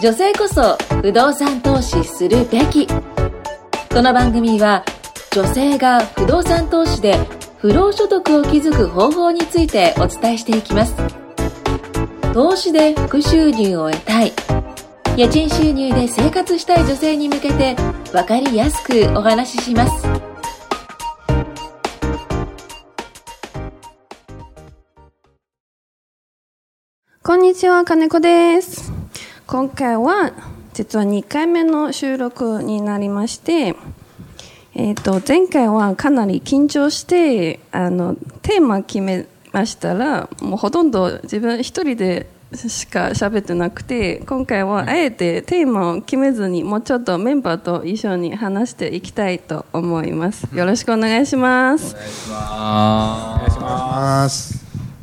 女性こそ不動産投資するべき。この番組は女性が不動産投資で不労所得を築く方法についてお伝えしていきます。投資で副収入を得たい。家賃収入で生活したい女性に向けて分かりやすくお話しします。こんにちは、金子です。今回は実は2回目の収録になりまして、えっ、と前回はかなり緊張してあのテーマ決めましたら、もうほとんど自分一人でしか喋ってなくて、今回はあえてテーマを決めずにもうちょっとメンバーと一緒に話していきたいと思います。よろしくお願いします。ます。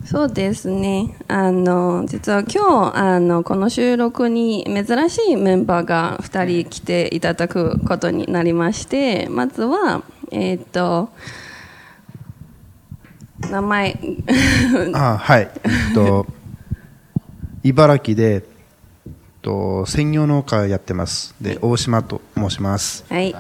そうですね。あの、実は今日、あの、この収録に珍しいメンバーが2人来ていただくことになりまして、まずは、えっ、と、名前、あはい。えっと、茨城で、えっと、専業農家やってます。で、大島と申します。はい。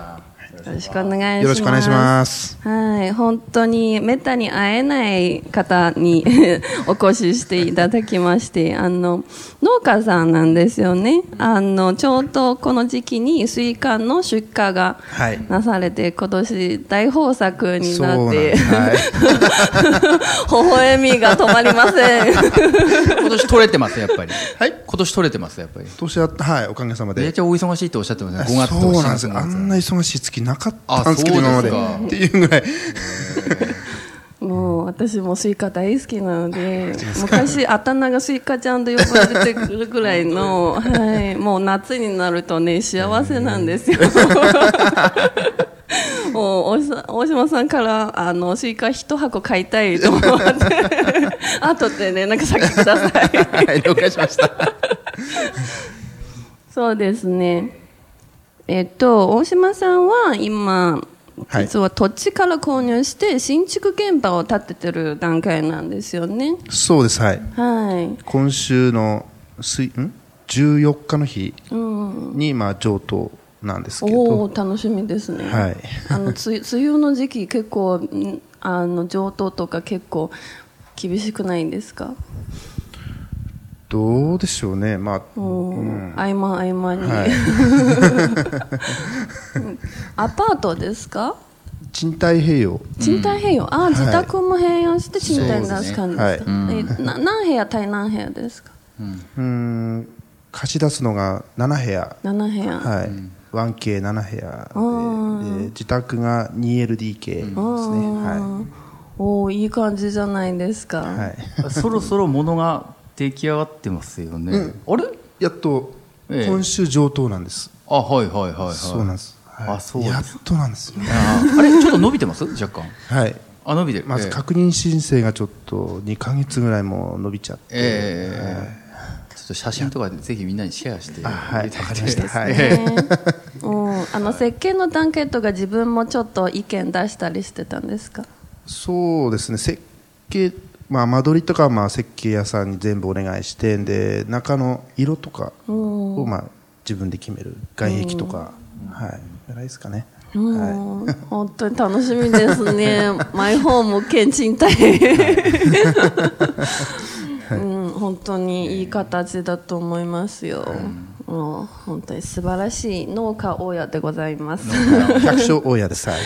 よろしくお願いします。よろしくお願いします。はい、本当にめったに会えない方に お越ししていただきまして、あの農家さんなんですよね。あのちょうどこの時期にスイカの出荷がはいなされて、今年大豊作になって。はい。微笑みが止まりません。今年取れてます、やっぱり。はい今年取れてます、やっぱり。年は、はい、おかげさまで。めっちゃお忙しいっておっしゃってますね。5月とそう4なんですあんな忙しい月なかったあんですけど、今まで。っていうぐらい。もう私もスイカ大好きなので、昔、あだ名がスイカちゃんと呼ばれてくるぐらいの、はい、もう夏になるとね、幸せなんですよ。もう大島大島さんからあのスイカ一箱買いたいと思って、後で連絡先ください。はい、了解しました。そうですね。えっと、大島さんは今、はい実は土地から購入して新築現場を建ててる段階なんですよね。そうです、はい。はい。今週の水、ん ?14 日の日に、まあ、上等なんですけおど。お楽しみですね。はいあのつ 梅雨の時期結構ん？あの上等とか結構厳しくないんですか？どうでしょうね。まあ、うん合間合間に、はい。アパートですか？賃貸併用。賃貸併用、あ、自宅も併用して賃貸に出す感じですか？そうえな何部屋対何部屋ですか？うーん、貸し出すのが7部屋。七部屋。はい。1K7 部屋でで、自宅が 2LDK ですね。はおおいい感じじゃないですか。い。はい。そろそろ物が出来上がってますよね。あれ？やっと、ええ今週上等なんです。あ、はいはいはいはい。そうなんです。はいあそうやっとなんですよ。あーあれ、ちょっと伸びてます？若干。はい。あ、伸びてる。まずええ確認申請がちょっと2ヶ月ぐらいもう伸びちゃって。ええちょっと写真とかでぜひみんなにシェアして。あはい、わかりました。はい。ねうん、あの設計の段階とか自分もちょっと意見出したりしてたんですか？そうですね、設計、まあ、間取りとかはまあ設計屋さんに全部お願いして、で、中の色とかをまあ自分で決める。外壁とか、はい。ぐらいですかね。うん、本当に楽しみですね。マイホーム兼賃貸。うん、本当にいい形だと思いますよ。もう本当に素晴らしい農家大家でございます。百姓大家です。はい。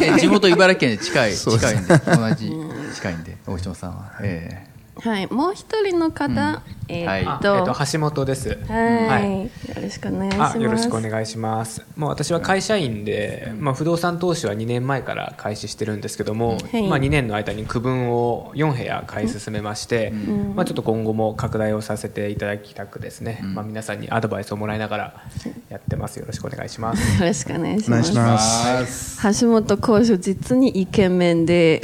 え 地元茨城県で近い、近いんで、同じ、近いんで、大島さんは。えはい、もう一人の方、いーっと、あえっと、橋本です。はい、はいよろしくお願いします。あよろしくお願いします。もう私は会社員で、まあ、不動産投資は2年前から開始してるんですけども、はいまあ、2年の間に区分を4部屋買い進めまして、まあ、ちょっと今後も拡大をさせていただきたくですね、まあ、皆さんにアドバイスをもらいながらやってます。よろしくお願いします。よろしくお願いします。ます。橋本講師実にイケメンで、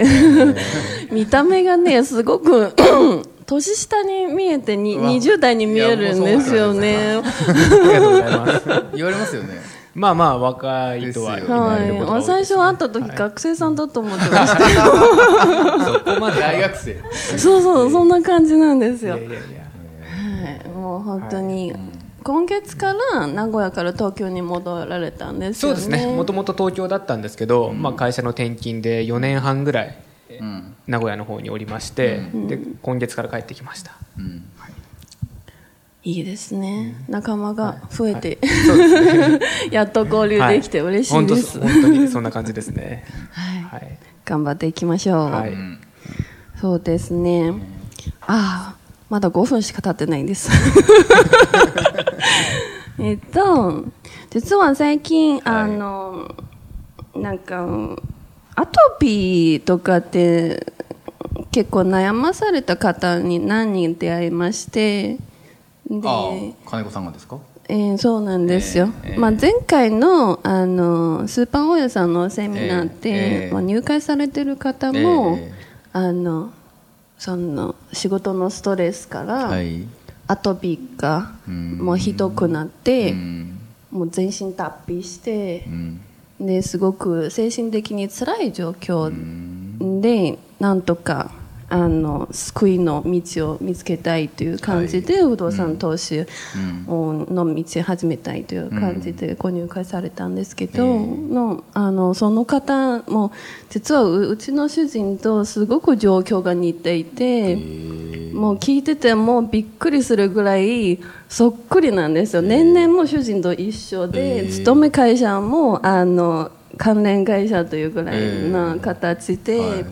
見た目がねすごく年下に見えてにうわ20代に見えるんですよね。ありがとうございます。え言われますよね。まあまあ若いとはです言よはい、われることが多いです最初会った時、学生さんだと思ってましたよ。そこまで大学生。そうそうそんな感じなんですよ。いやいやいやはい、もう本当に今月から名古屋から東京に戻られたんですよね。そうですねもともと東京だったんですけど、まあ、会社の転勤で4年半ぐらいうん名古屋の方におりまして、で今月から帰ってきました。うん。いいですね。仲間が増えて、そうですね。やっと交流できて嬉しいです。本当にそんな感じですね。はい。はい、頑張っていきましょう。はい。うんそうですね。ああ、まだ5分しか経ってないんです。えっと、実は最近、あの、なんか、アトピーとかって結構悩まされた方に何人出会いまして、で、金子さんがですか？えーそうなんですよ、えーえー。まあ、前回のあのスーパー大家さんのセミナーで、えーえー。まあ、入会されてる方も、えあのその仕事のストレスから、はい。アトピーがうん。もうひどくなって、うん。もう全身脱皮してう、ん。ですごく精神的に辛い状況うん。でなんとかあの救いの道を見つけたいという感じで、不動産投資をの道を始めたいという感じでご入会されたんですけど、ええ。のあのその方も実はううちの主人とすごく状況が似ていて。もう聞いててもびっくりするぐらいそっくりなんですよ、年々も主人と一緒で、えー勤め会社もあの関連会社というぐらいな形で、はい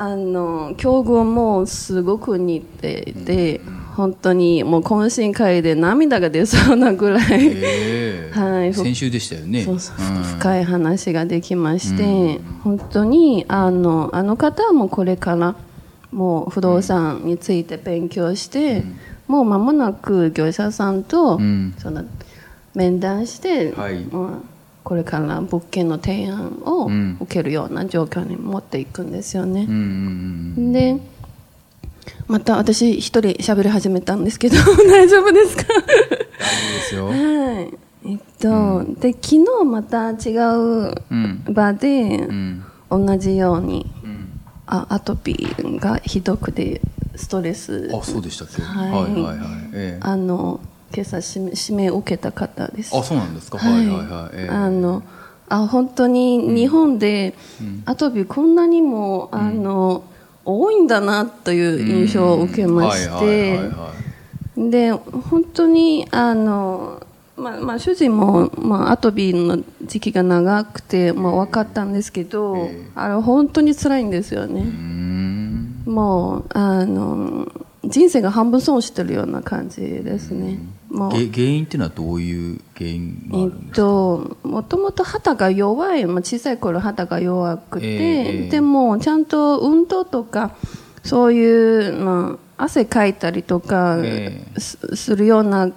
あの境遇もすごく似ていて、本当にもう懇親会で涙が出そうなぐらい、ええ。はい先週でしたよね。深い話ができまして、本当にあのあの方はもうこれからもう不動産について勉強して、もう間もなく業者さんと、うん。その面談して、はい。まあこれから物件の提案をうん。受けるような状況に持っていくんですよね。でまた私一人喋り始めたんですけど 大丈夫ですか？いいですよ。はい。えっと、で、昨日また違ううん場で、うん。同じように、うん。あアトピーがひどくて、ストレス、あそうでしたっけ？はい。はいはいはい。ええ。あの、今朝指名指名を受けた方です。あそうなんですか？はいはいはい。ええ。あの、あ、本当に日本で、アトピーこんなにも、あの、多いんだなという印象を受けましはいはいてはい、はい。で本当にあの、まあまあ、主人も、まあ、アトピーの時期が長くて、まあ、分かったんですけど、ええ。あれ本当に辛いんですよね、もうあの人生が半分損してるような感じですね、もうげ原因っていうのはどういう原因があえっるんですか？と、もともと肌が弱い、まあ、小さい頃肌が弱くて、ええでもちゃんと運動とかそういう、まあ、汗かいたりとかえす,、するような、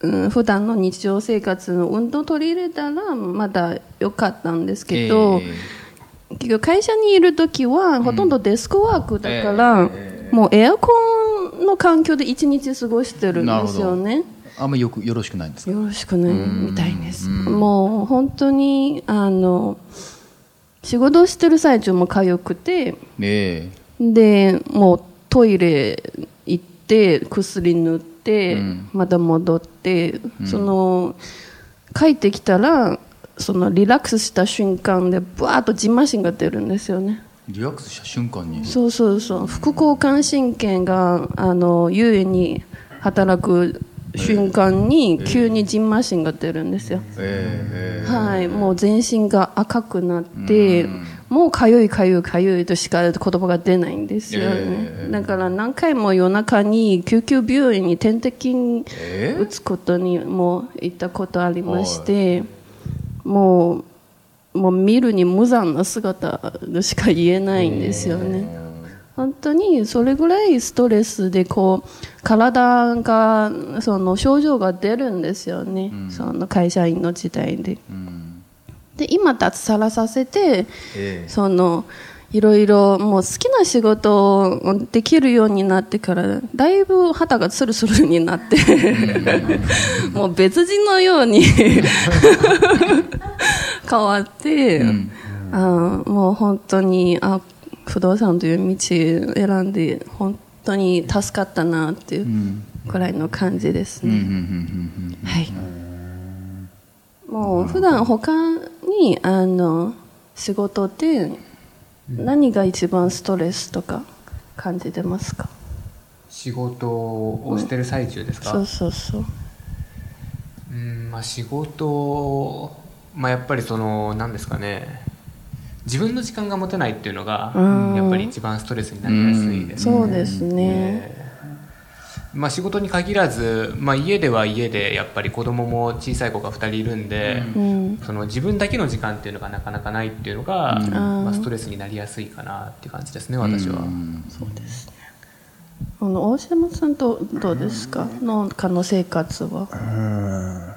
うん、普段の日常生活の運動を取り入れたらまだ良かったんですけど、え結局会社にいる時はほとんどデスクワークだから、もうエアコンの環境で一日過ごしてるんですよね。えあんまりよくよろしくないんですか？よろしくない。みたいです。もう本当にあの仕事をしてる最中も痒くて、えでもうトイレ行って薬塗って、うん。また戻って、その帰ってきたらそのリラックスした瞬間でブワーッとジンマシンが出るんですよね。リラックスした瞬間に。そうそうそう。副交感神経があの優位に働く瞬間に急にジンマシンが出るんですよ。えええはい、もう全身が赤くなって、もうかゆいかゆいかゆいとしか言葉が出ないんですよね、えだから何回も夜中に救急病院に点滴え打つことにも行ったことありまして、もうもう見るに無残な姿としか言えないんですよね。本当にそれぐらいストレスでこう体がその症状が出るんですよね、その会社員の時代で。うん。で今脱サラさせてえそのいろいろもう好きな仕事をできるようになってからだいぶ肌がツルツルになって もう別人のように 変わって、んあもう本当にあ不動産という道選んで本当に助かったなっていう、くらいの感じですうんうんうね。んうんはい。もう普段他にあの仕事で何が一番ストレスとか感じてますか？仕事をしてる最中ですか、そうそうそう。うんまあ、仕事、まあ、やっぱりその何ですかね自分の時間が持てないっていうのがうんやっぱり一番ストレスになりやすいですね、そうですね。えーまあ、仕事に限らず、まあ、家では家でやっぱり子供も小さい子が2人いるんで、うん。その自分だけの時間っていうのがなかなかないっていうのが、んまあ、ストレスになりやすいかなっていう感じですね私は、そうですね。あの大島さんとどうですか？農家の生活は。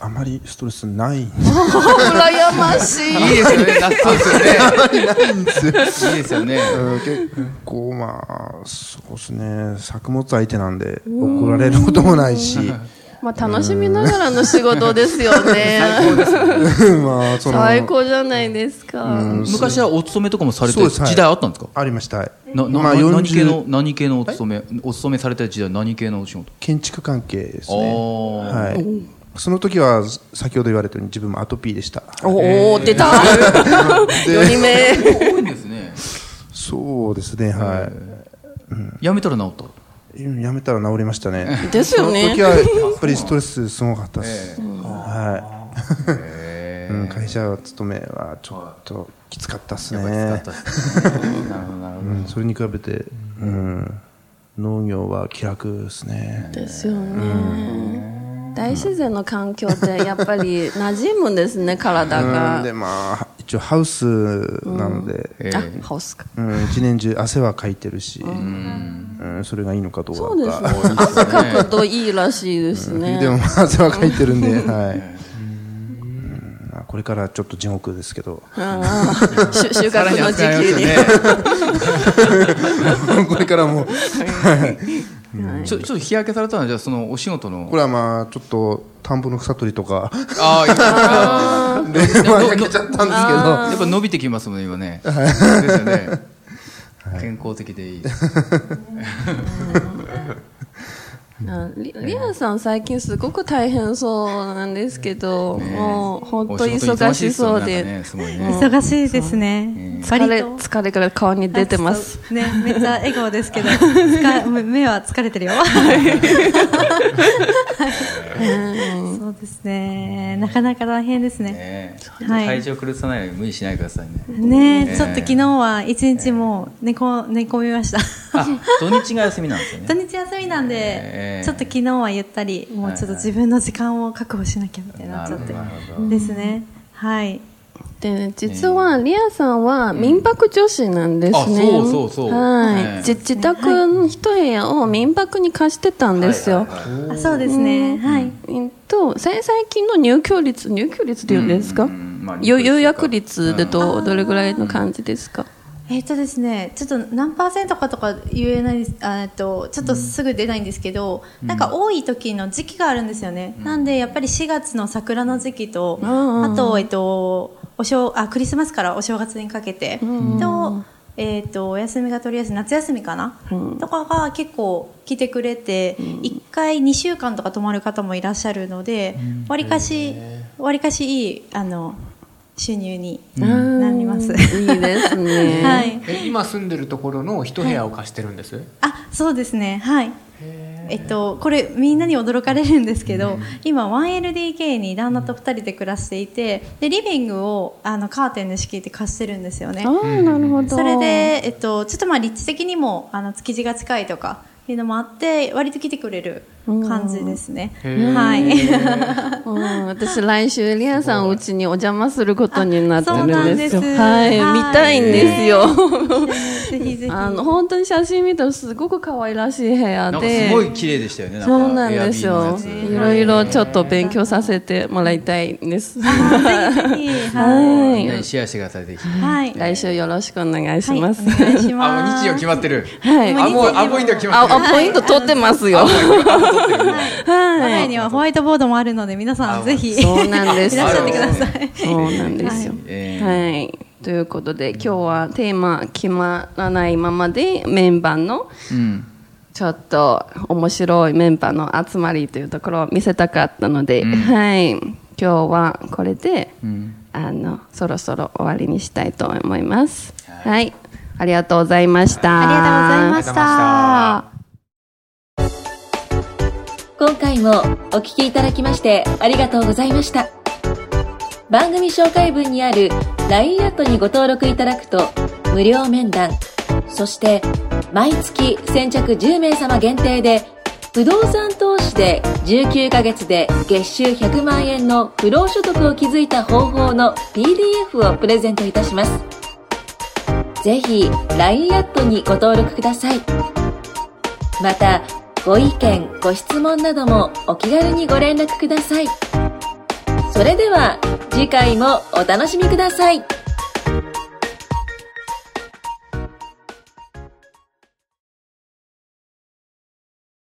うんあまりストレスない。ん 羨ましい。いいですよ。ねなそうですよね。いいですよね。うん結構まあそうですね。作物相手なんで怒られることもないし。まあ楽しみながらの仕事ですよね。まあ最高じゃないですか。昔はお勤めとかもされて時代あったんですか？ありました。まあな何40系の何系のお勤めお勤めされてる時代何系のお仕事？建築関係ですあねー。はいその時は先ほど言われたように自分もアトピーでした。おお出た。四人目。多いんですね。そうですねはやめたら治った？いうんやめたら治りましたね。ですよね。その時はやっぱりストレスすごかったです。はい。へうん会社勤めはちょっときつかったですえねなるほどなるほどうんそれに比べてうん農業は気楽ですね。ですよね。大自然の環境ってやっぱり馴染むんですね体うんが。でまあ一応ハウスなのでえあえハウスか。うん一年中汗はかいてるしうんそれがいいのかどうかそうですね。汗かくといいらしいですね。でもまあ汗はかいてるんで はいこれからちょっと地獄ですけど。ああ収収穫の時期に。これからも。ちょちょっと日焼けされたのはじゃあそのお仕事の。これはまあちょっと田んぼの草取りとか。ああでまあ焼けちゃったんですけど。やっぱ伸びてきますもんね今ね。ですよね。健康的でいい リリアさん最近すごく大変そうなんですけど、もう本当忙しそうで、忙しいですね。疲れ疲れが顔に出てます。ね、めっちゃ笑顔ですけど、目は疲れてるよ。そうですね。なかなか大変ですね。ねはい。体調狂さないように無理しないでくださいね。ね、ちょっと昨日は一日もう寝こ寝込みました。あ土日が休みなんですよ土ね日休みなんで、えー。ちょっと昨日はゆったり、もうちょっと自分の時間を確保しなきゃみたいになっちゃって。ですね。はい。でね、実はリアさんは民泊女子なんですね。あそうそうそう。はい、自宅の一部屋を民泊に貸してたんですよ。あ、そうですね。はい。えっと、さ最近の入居率、入居率っていうんですか、ん。まあ予予約率でど,、どれぐらいの感じですか、えっ、とですね、ちょっと何パーセントかとか言えないです、あえっと、ちょっとすぐ出ないんですけど、なんか多い時の時期があるんですよね。なんで、やっぱり4月の桜の時期と、んあと、えっと、お正、あ、クリスマスからお正月にかけて、と、えっと、お休みがとりあえず夏休みかな、とかが結構来てくれて、1回2週間とか泊まる方もいらっしゃるので、わりかし、わりかしいい、あの、収入になります。いいですね。はい。え今住んでるところの一部屋を貸してるんです、あそうですねはいえっと、これみんなに驚かれるんですけど、今 1LDK に旦那と2人で暮らしていてでリビングをあのカーテンで仕切って貸してるんですよねああ、なるほど。それで、えっと、ちょっとまあ立地的にもあの築地が近いとかいうのもあって割と来てくれる感じですね、はい。うん、私来週リアさんお家にお邪魔することになってるんですよ。すはい、はい。見たいんですよ。ぜひぜひ。あの本当に写真見たらすごく可愛らしい部屋で。すごい綺麗でしたよね。そうなんですよ。いろいろちょっと勉強させてもらいたいです。ぜひ ははい。ねシェアしてくださいぜひ。い、はい。来週よろしくお願いしはい、おます。願いしあもうます日時は決まってる。はい。あもうあポイントが決まってる。あ、あポイント取ってますよ。我が家にはホワイトボードもあるので皆さんぜひそうなんです。いらっしゃってください。そうなんですよ。えーはい。ということで、今日はテーマ決まらないままでメンバーのうんちょっと面白いメンバーの集まりというところを見せたかったので、うん。はい、今日はこれで、うん。あのそろそろ終わりにしたいと思います。はい。はい、ありがとうございました。ありがとうございました。今回もお聞きいただきましてありがとうございました。番組紹介文にある LINE アットにご登録いただくと無料面談そして毎月先着10名様限定で不動産投資で19ヶ月で月収100万円の不労所得を築いた方法の PDF をプレゼントいたします。ぜひ LINE アットにご登録ください。またご意見ご質問などもお気軽にご連絡ください。それでは次回もお楽しみください。